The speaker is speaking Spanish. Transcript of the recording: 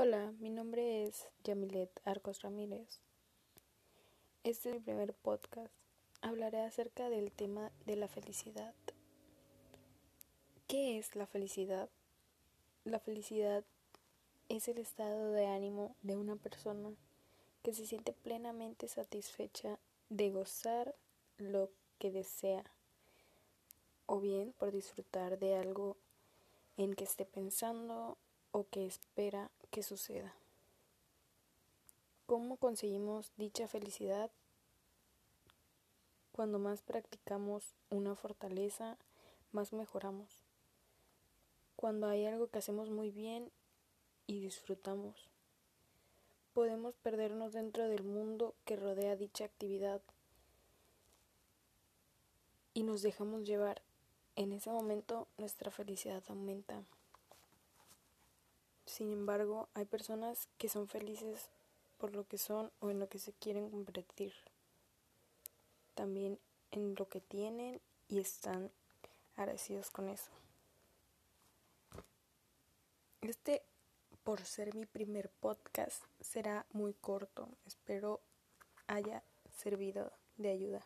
Hola, mi nombre es Yamilet Arcos Ramírez. Este es mi primer podcast. Hablaré acerca del tema de la felicidad. ¿Qué es la felicidad? La felicidad es el estado de ánimo de una persona que se siente plenamente satisfecha de gozar lo que desea o bien por disfrutar de algo en que esté pensando o que espera que suceda. ¿Cómo conseguimos dicha felicidad? Cuando más practicamos una fortaleza, más mejoramos. Cuando hay algo que hacemos muy bien y disfrutamos. Podemos perdernos dentro del mundo que rodea dicha actividad y nos dejamos llevar. En ese momento nuestra felicidad aumenta. Sin embargo, hay personas que son felices por lo que son o en lo que se quieren convertir. También en lo que tienen y están agradecidos con eso. Este, por ser mi primer podcast, será muy corto. Espero haya servido de ayuda.